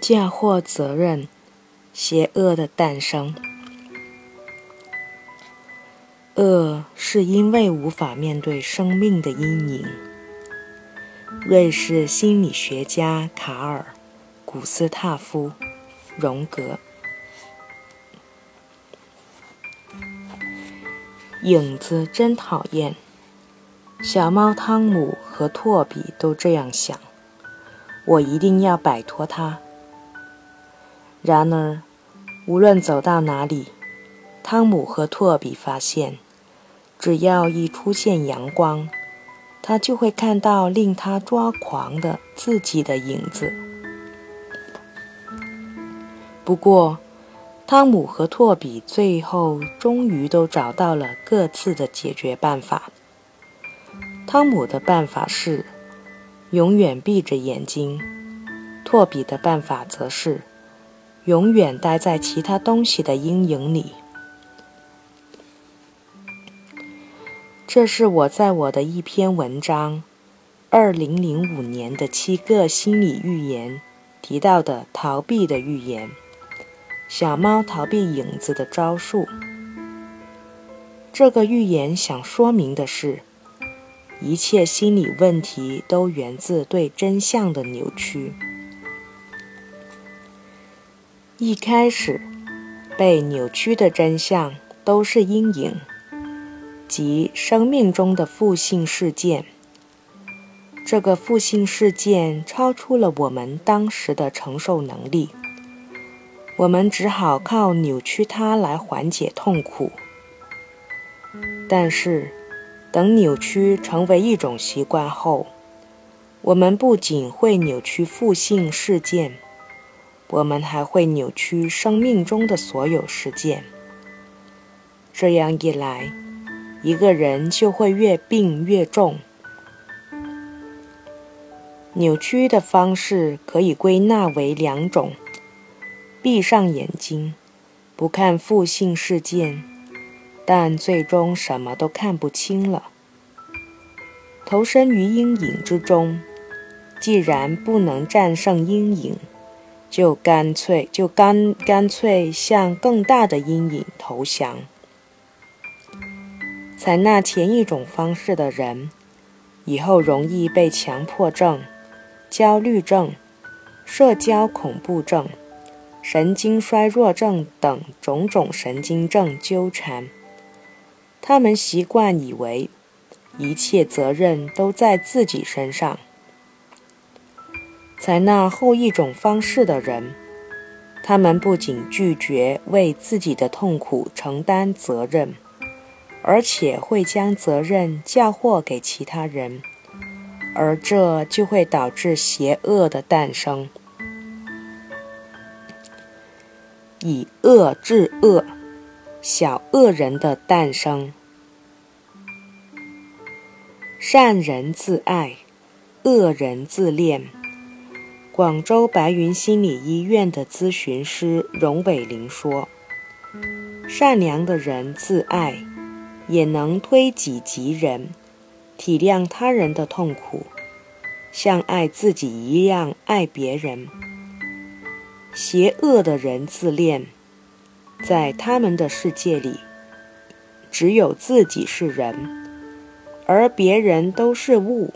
嫁祸责任，邪恶的诞生。恶是因为无法面对生命的阴影。瑞士心理学家卡尔·古斯塔夫·荣格。影子真讨厌。小猫汤姆和托比都这样想。我一定要摆脱它。然而，无论走到哪里，汤姆和托比发现，只要一出现阳光，他就会看到令他抓狂的自己的影子。不过，汤姆和托比最后终于都找到了各自的解决办法。汤姆的办法是永远闭着眼睛，托比的办法则是永远待在其他东西的阴影里。这是我在我的一篇文章《二零零五年的七个心理预言》提到的逃避的预言：小猫逃避影子的招数。这个预言想说明的是。一切心理问题都源自对真相的扭曲。一开始，被扭曲的真相都是阴影，即生命中的负性事件。这个负性事件超出了我们当时的承受能力，我们只好靠扭曲它来缓解痛苦。但是。等扭曲成为一种习惯后，我们不仅会扭曲负性事件，我们还会扭曲生命中的所有事件。这样一来，一个人就会越病越重。扭曲的方式可以归纳为两种：闭上眼睛，不看负性事件。但最终什么都看不清了。投身于阴影之中，既然不能战胜阴影，就干脆就干干脆向更大的阴影投降。采纳前一种方式的人，以后容易被强迫症、焦虑症、社交恐怖症、神经衰弱症等种种神经症纠缠。他们习惯以为一切责任都在自己身上。采纳后一种方式的人，他们不仅拒绝为自己的痛苦承担责任，而且会将责任嫁祸给其他人，而这就会导致邪恶的诞生，以恶制恶。小恶人的诞生。善人自爱，恶人自恋。广州白云心理医院的咨询师荣伟玲说：“善良的人自爱，也能推己及人，体谅他人的痛苦，像爱自己一样爱别人。邪恶的人自恋。”在他们的世界里，只有自己是人，而别人都是物。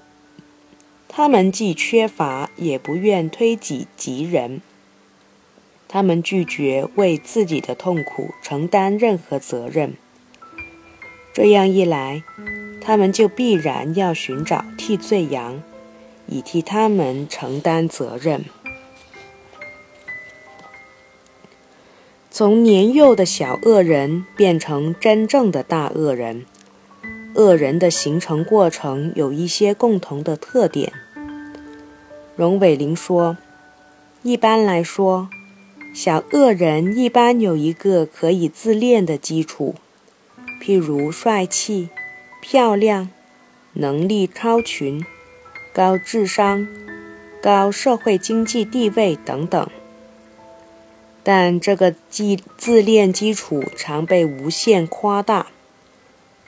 他们既缺乏，也不愿推己及人。他们拒绝为自己的痛苦承担任何责任。这样一来，他们就必然要寻找替罪羊，以替他们承担责任。从年幼的小恶人变成真正的大恶人，恶人的形成过程有一些共同的特点。荣伟玲说：“一般来说，小恶人一般有一个可以自恋的基础，譬如帅气、漂亮、能力超群、高智商、高社会经济地位等等。”但这个基自恋基础常被无限夸大，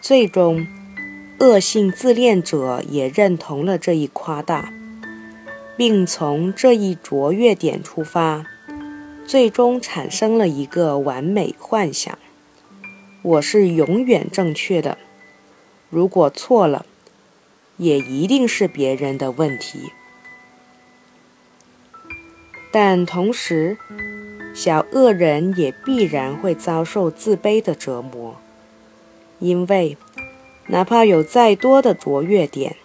最终，恶性自恋者也认同了这一夸大。并从这一卓越点出发，最终产生了一个完美幻想：我是永远正确的。如果错了，也一定是别人的问题。但同时，小恶人也必然会遭受自卑的折磨，因为哪怕有再多的卓越点，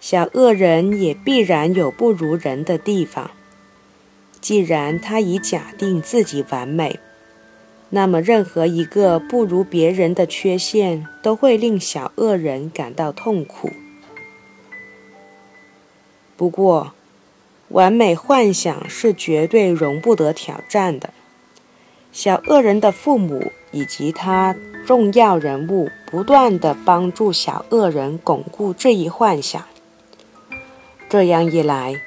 小恶人也必然有不如人的地方。既然他已假定自己完美，那么任何一个不如别人的缺陷都会令小恶人感到痛苦。不过，完美幻想是绝对容不得挑战的。小恶人的父母以及他重要人物不断地帮助小恶人巩固这一幻想。这样一来，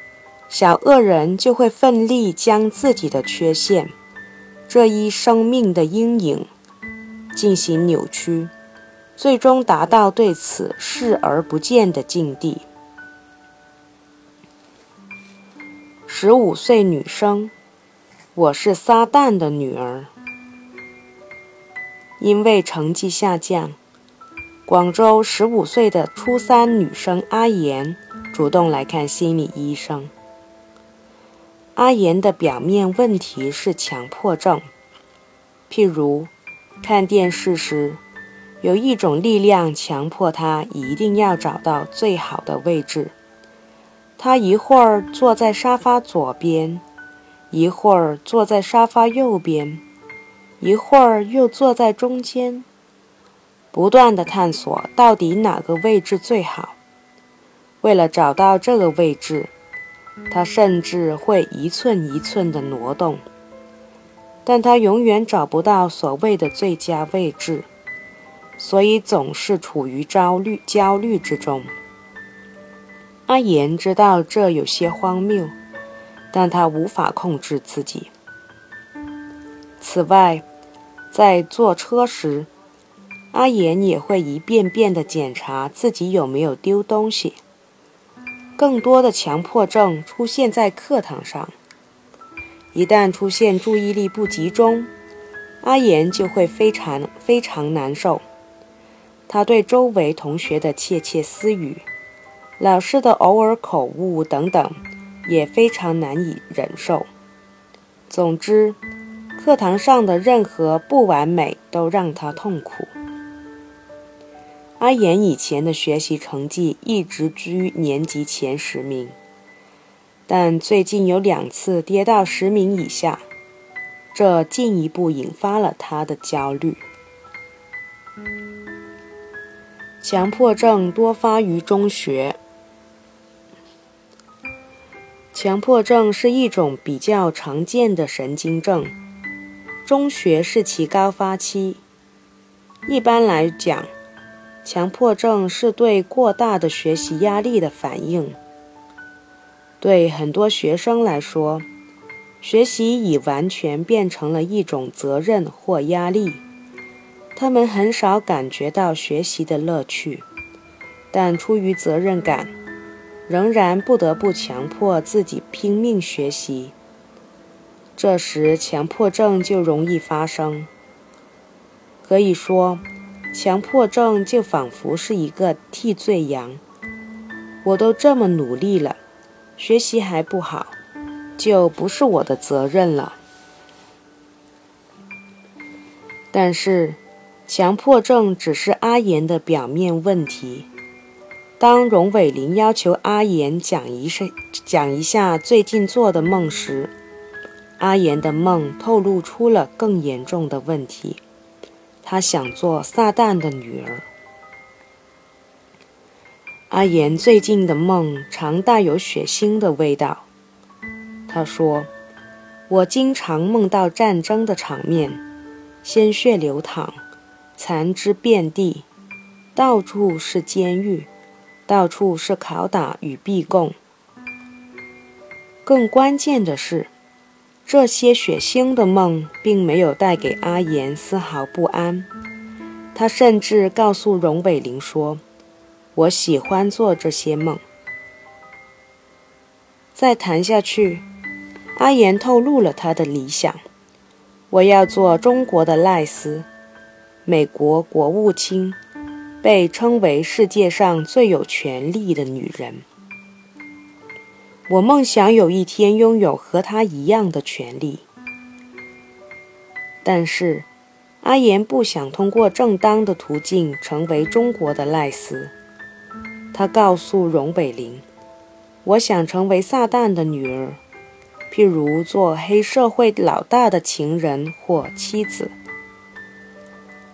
小恶人就会奋力将自己的缺陷这一生命的阴影进行扭曲，最终达到对此视而不见的境地。十五岁女生，我是撒旦的女儿。因为成绩下降，广州十五岁的初三女生阿言主动来看心理医生。阿言的表面问题是强迫症，譬如看电视时，有一种力量强迫他一定要找到最好的位置。他一会儿坐在沙发左边，一会儿坐在沙发右边，一会儿又坐在中间，不断的探索到底哪个位置最好。为了找到这个位置，他甚至会一寸一寸的挪动，但他永远找不到所谓的最佳位置，所以总是处于焦虑焦虑之中。阿言知道这有些荒谬，但他无法控制自己。此外，在坐车时，阿言也会一遍遍地检查自己有没有丢东西。更多的强迫症出现在课堂上，一旦出现注意力不集中，阿言就会非常非常难受。他对周围同学的窃窃私语。老师的偶尔口误等等，也非常难以忍受。总之，课堂上的任何不完美都让他痛苦。阿言以前的学习成绩一直居年级前十名，但最近有两次跌到十名以下，这进一步引发了他的焦虑。强迫症多发于中学。强迫症是一种比较常见的神经症，中学是其高发期。一般来讲，强迫症是对过大的学习压力的反应。对很多学生来说，学习已完全变成了一种责任或压力，他们很少感觉到学习的乐趣，但出于责任感。仍然不得不强迫自己拼命学习，这时强迫症就容易发生。可以说，强迫症就仿佛是一个替罪羊。我都这么努力了，学习还不好，就不是我的责任了。但是，强迫症只是阿言的表面问题。当荣伟林要求阿言讲一声、讲一下最近做的梦时，阿言的梦透露出了更严重的问题。他想做撒旦的女儿。阿言最近的梦常带有血腥的味道。他说：“我经常梦到战争的场面，鲜血流淌，残肢遍地，到处是监狱。”到处是拷打与逼供。更关键的是，这些血腥的梦并没有带给阿言丝毫不安。他甚至告诉荣伟林说：“我喜欢做这些梦。”再谈下去，阿言透露了他的理想：我要做中国的赖斯，美国国务卿，被称为世界上最有权力的女人。我梦想有一天拥有和他一样的权利。但是，阿言不想通过正当的途径成为中国的赖斯。他告诉荣伟林。我想成为撒旦的女儿，譬如做黑社会老大的情人或妻子。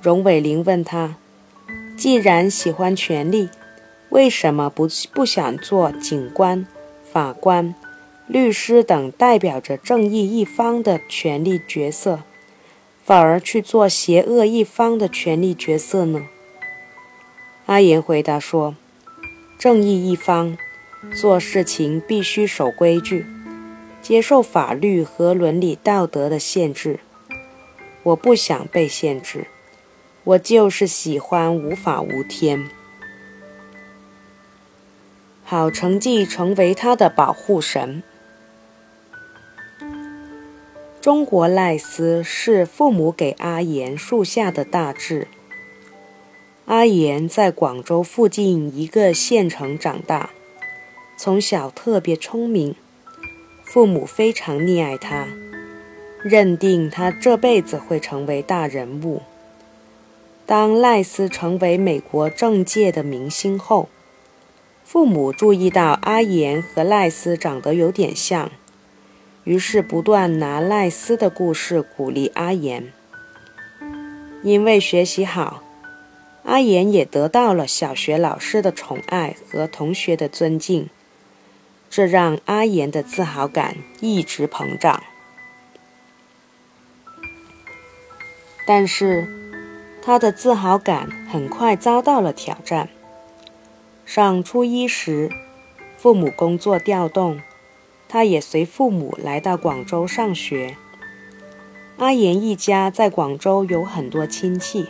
荣伟林问他：“既然喜欢权力，为什么不不想做警官、法官、律师等代表着正义一方的权力角色，反而去做邪恶一方的权力角色呢？”阿言回答说：“正义一方。”做事情必须守规矩，接受法律和伦理道德的限制。我不想被限制，我就是喜欢无法无天。好成绩成为他的保护神。中国赖斯是父母给阿言树下的大志。阿言在广州附近一个县城长大。从小特别聪明，父母非常溺爱他，认定他这辈子会成为大人物。当赖斯成为美国政界的明星后，父母注意到阿言和赖斯长得有点像，于是不断拿赖斯的故事鼓励阿言。因为学习好，阿言也得到了小学老师的宠爱和同学的尊敬。这让阿言的自豪感一直膨胀，但是他的自豪感很快遭到了挑战。上初一时，父母工作调动，他也随父母来到广州上学。阿言一家在广州有很多亲戚，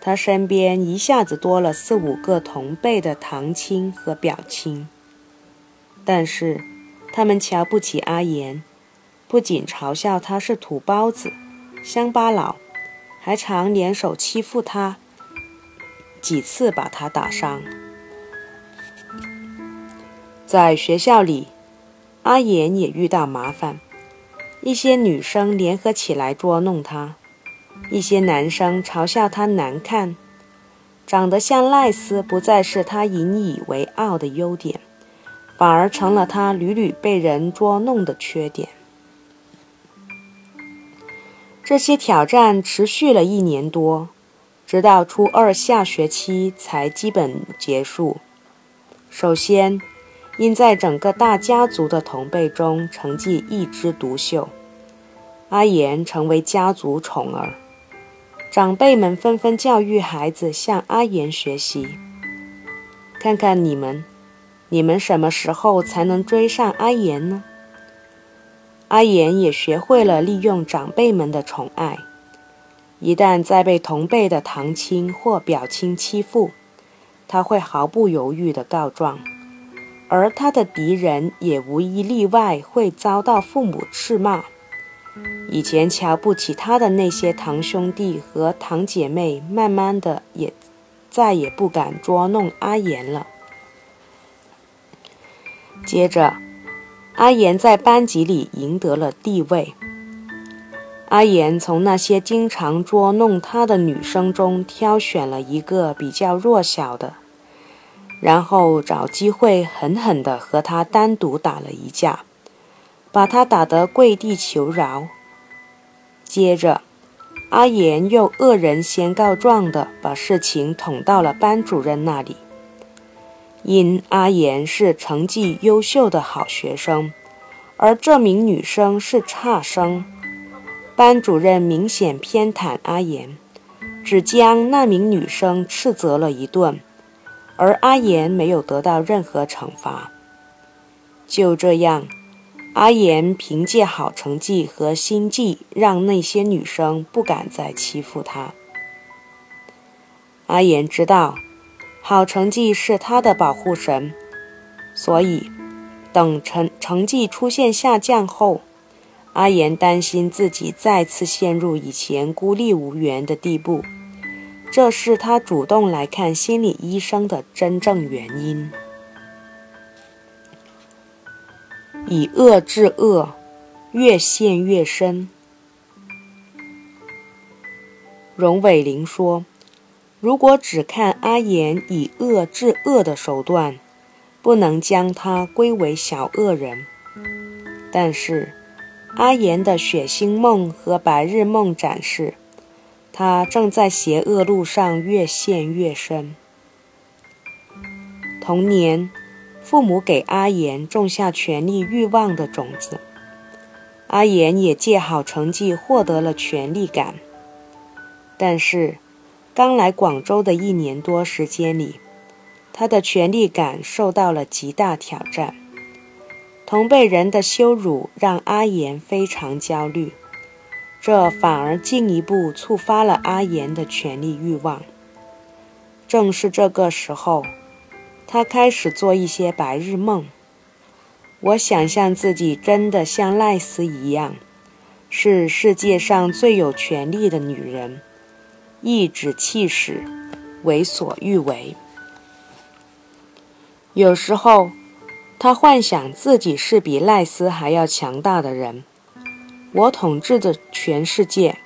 他身边一下子多了四五个同辈的堂亲和表亲。但是，他们瞧不起阿言，不仅嘲笑他是土包子、乡巴佬，还常联手欺负他，几次把他打伤。在学校里，阿言也遇到麻烦，一些女生联合起来捉弄他，一些男生嘲笑他难看，长得像赖斯不再是他引以为傲的优点。反而成了他屡屡被人捉弄的缺点。这些挑战持续了一年多，直到初二下学期才基本结束。首先，因在整个大家族的同辈中成绩一枝独秀，阿言成为家族宠儿，长辈们纷纷教育孩子向阿言学习。看看你们。你们什么时候才能追上阿言呢？阿言也学会了利用长辈们的宠爱，一旦再被同辈的堂亲或表亲欺负，他会毫不犹豫地告状，而他的敌人也无一例外会遭到父母斥骂。以前瞧不起他的那些堂兄弟和堂姐妹，慢慢的也再也不敢捉弄阿言了。接着，阿言在班级里赢得了地位。阿言从那些经常捉弄他的女生中挑选了一个比较弱小的，然后找机会狠狠地和他单独打了一架，把他打得跪地求饶。接着，阿言又恶人先告状的把事情捅到了班主任那里。因阿言是成绩优秀的好学生，而这名女生是差生，班主任明显偏袒阿言，只将那名女生斥责了一顿，而阿言没有得到任何惩罚。就这样，阿言凭借好成绩和心计，让那些女生不敢再欺负他。阿言知道。好成绩是他的保护神，所以等成成绩出现下降后，阿言担心自己再次陷入以前孤立无援的地步，这是他主动来看心理医生的真正原因。以恶制恶，越陷越深。荣伟玲说：“如果只看阿言以恶制恶的手段，不能将他归为小恶人。但是，阿言的血腥梦和白日梦展示，他正在邪恶路上越陷越深。童年。”父母给阿言种下权力欲望的种子，阿言也借好成绩获得了权力感。但是，刚来广州的一年多时间里，他的权力感受到了极大挑战。同辈人的羞辱让阿言非常焦虑，这反而进一步触发了阿言的权力欲望。正是这个时候。他开始做一些白日梦。我想象自己真的像赖斯一样，是世界上最有权力的女人，颐指气使，为所欲为。有时候，他幻想自己是比赖斯还要强大的人。我统治着全世界，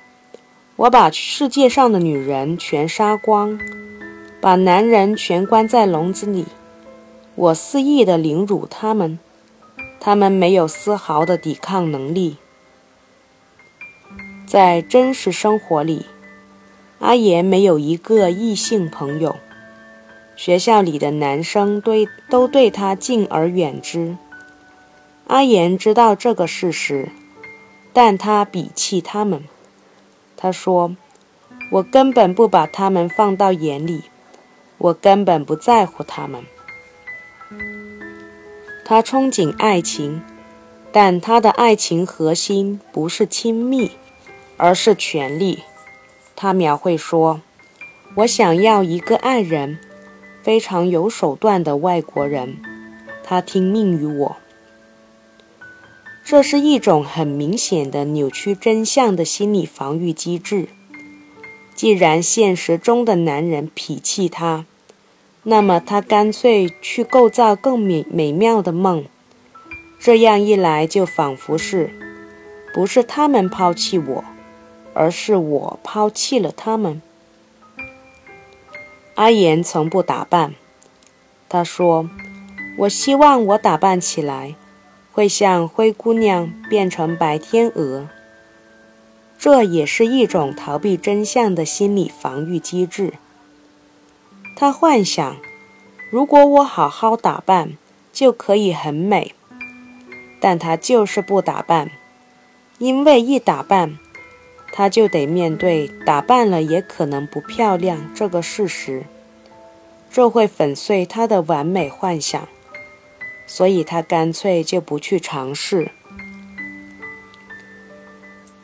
我把世界上的女人全杀光，把男人全关在笼子里。我肆意的凌辱他们，他们没有丝毫的抵抗能力。在真实生活里，阿言没有一个异性朋友，学校里的男生对都对他敬而远之。阿言知道这个事实，但他鄙弃他们。他说：“我根本不把他们放到眼里，我根本不在乎他们。”他憧憬爱情，但他的爱情核心不是亲密，而是权力。他描绘说：“我想要一个爱人，非常有手段的外国人，他听命于我。”这是一种很明显的扭曲真相的心理防御机制。既然现实中的男人脾气他。那么他干脆去构造更美美妙的梦，这样一来就仿佛是，不是他们抛弃我，而是我抛弃了他们。阿言从不打扮，他说：“我希望我打扮起来，会像灰姑娘变成白天鹅。”这也是一种逃避真相的心理防御机制。他幻想，如果我好好打扮，就可以很美。但他就是不打扮，因为一打扮，他就得面对打扮了也可能不漂亮这个事实，这会粉碎他的完美幻想。所以他干脆就不去尝试。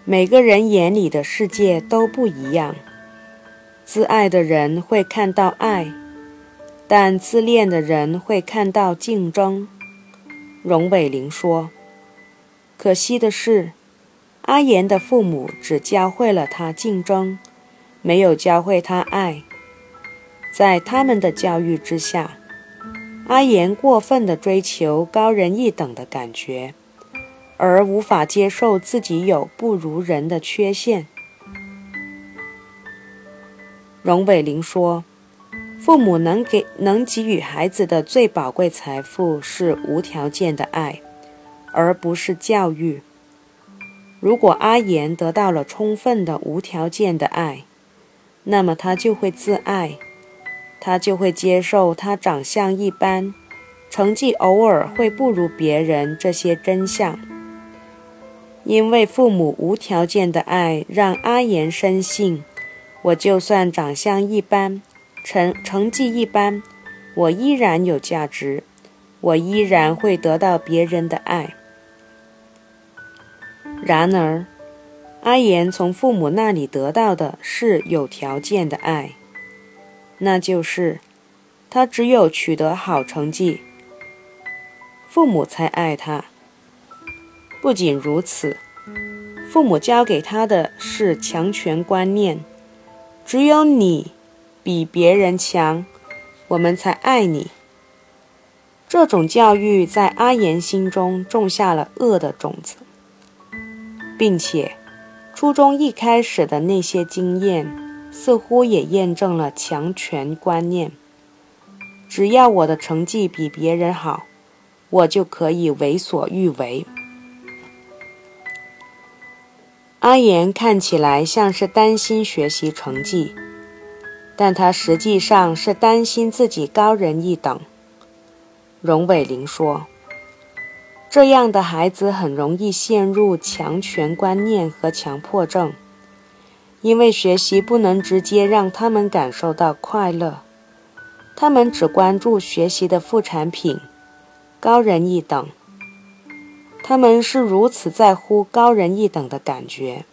每个人眼里的世界都不一样。自爱的人会看到爱，但自恋的人会看到竞争。荣伟玲说：“可惜的是，阿言的父母只教会了他竞争，没有教会他爱。在他们的教育之下，阿言过分的追求高人一等的感觉，而无法接受自己有不如人的缺陷。”荣伟玲说：“父母能给能给予孩子的最宝贵财富是无条件的爱，而不是教育。如果阿言得到了充分的无条件的爱，那么他就会自爱，他就会接受他长相一般，成绩偶尔会不如别人这些真相。因为父母无条件的爱，让阿言深信。”我就算长相一般，成成绩一般，我依然有价值，我依然会得到别人的爱。然而，阿言从父母那里得到的是有条件的爱，那就是他只有取得好成绩，父母才爱他。不仅如此，父母教给他的是强权观念，只有你比别人强，我们才爱你。这种教育在阿言心中种下了恶的种子，并且初中一开始的那些经验，似乎也验证了强权观念。只要我的成绩比别人好，我就可以为所欲为。阿言看起来像是担心学习成绩，但他实际上是担心自己高人一等。荣伟林说：“这样的孩子很容易陷入强权观念和强迫症，因为学习不能直接让他们感受到快乐。”他们只关注学习的副产品，高人一等。他们是如此在乎高人一等的感觉，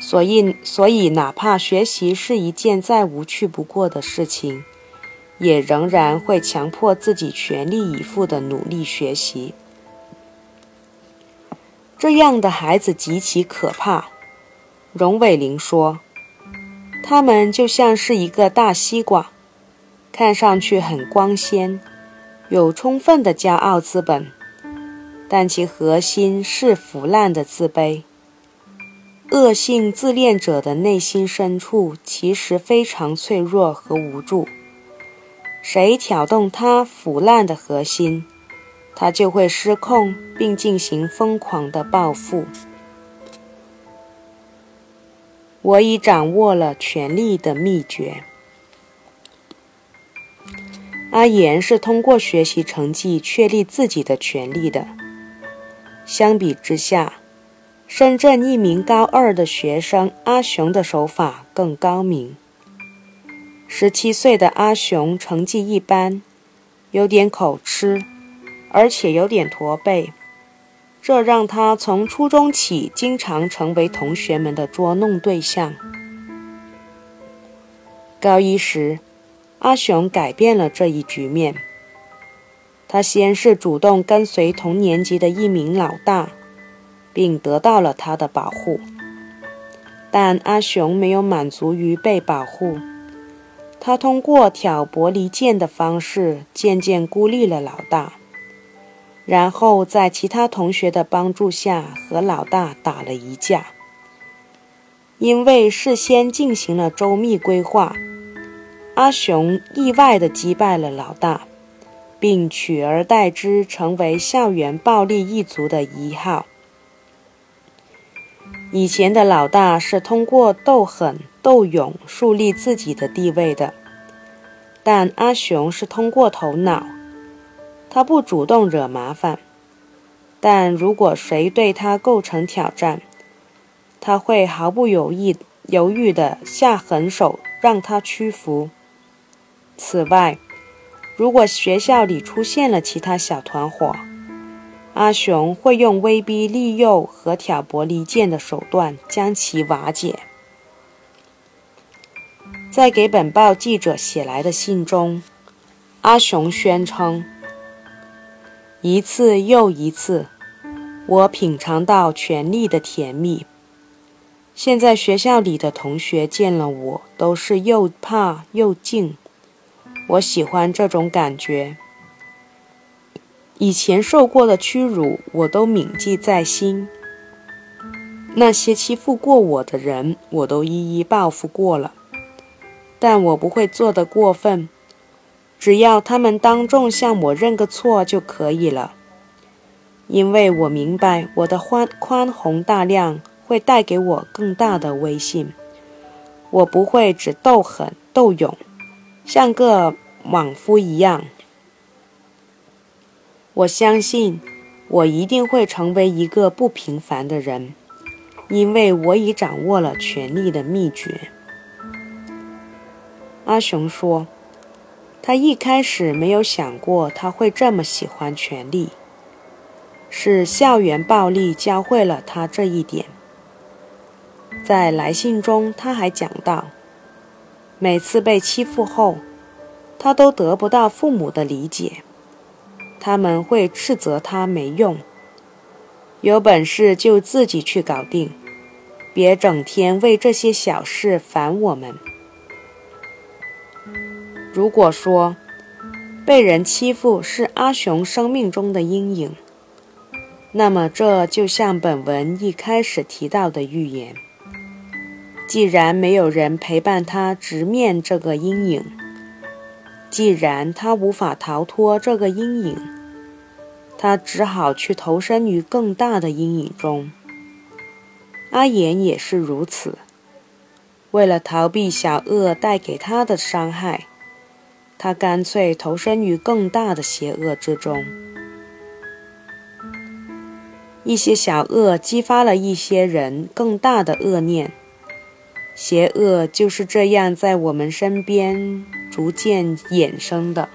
所以，所以哪怕学习是一件再无趣不过的事情，也仍然会强迫自己全力以赴地努力学习。这样的孩子极其可怕，荣伟玲说：“他们就像是一个大西瓜。”看上去很光鲜，有充分的骄傲资本，但其核心是腐烂的自卑。恶性自恋者的内心深处其实非常脆弱和无助。谁挑动他腐烂的核心，他就会失控并进行疯狂的报复。我已掌握了权力的秘诀。阿言是通过学习成绩确立自己的权利的。相比之下，深圳一名高二的学生阿雄的手法更高明。十七岁的阿雄成绩一般，有点口吃，而且有点驼背，这让他从初中起经常成为同学们的捉弄对象。高一时。阿雄改变了这一局面。他先是主动跟随同年级的一名老大，并得到了他的保护。但阿雄没有满足于被保护，他通过挑拨离间的方式，渐渐孤立了老大，然后在其他同学的帮助下和老大打了一架。因为事先进行了周密规划。阿雄意外地击败了老大，并取而代之成为校园暴力一族的一号。以前的老大是通过斗狠斗勇树立自己的地位的，但阿雄是通过头脑。他不主动惹麻烦，但如果谁对他构成挑战，他会毫不犹豫犹豫地下狠手让他屈服。此外，如果学校里出现了其他小团伙，阿雄会用威逼利诱和挑拨离间的手段将其瓦解。在给本报记者写来的信中，阿雄宣称：“一次又一次，我品尝到权力的甜蜜。现在学校里的同学见了我，都是又怕又敬。”我喜欢这种感觉。以前受过的屈辱，我都铭记在心。那些欺负过我的人，我都一一报复过了。但我不会做的过分，只要他们当众向我认个错就可以了。因为我明白，我的宽宽宏大量会带给我更大的威信。我不会只斗狠斗勇。像个莽夫一样，我相信我一定会成为一个不平凡的人，因为我已掌握了权力的秘诀。阿雄说，他一开始没有想过他会这么喜欢权力，是校园暴力教会了他这一点。在来信中，他还讲到。每次被欺负后，他都得不到父母的理解，他们会斥责他没用。有本事就自己去搞定，别整天为这些小事烦我们。如果说被人欺负是阿雄生命中的阴影，那么这就像本文一开始提到的预言：既然没有人陪伴他直面这个阴影，既然他无法逃脱这个阴影。他只好去投身于更大的阴影中。阿言也是如此。为了逃避小恶带给他的伤害，他干脆投身于更大的邪恶之中。一些小恶激发了一些人更大的恶念，邪恶就是这样在我们身边逐渐衍生的。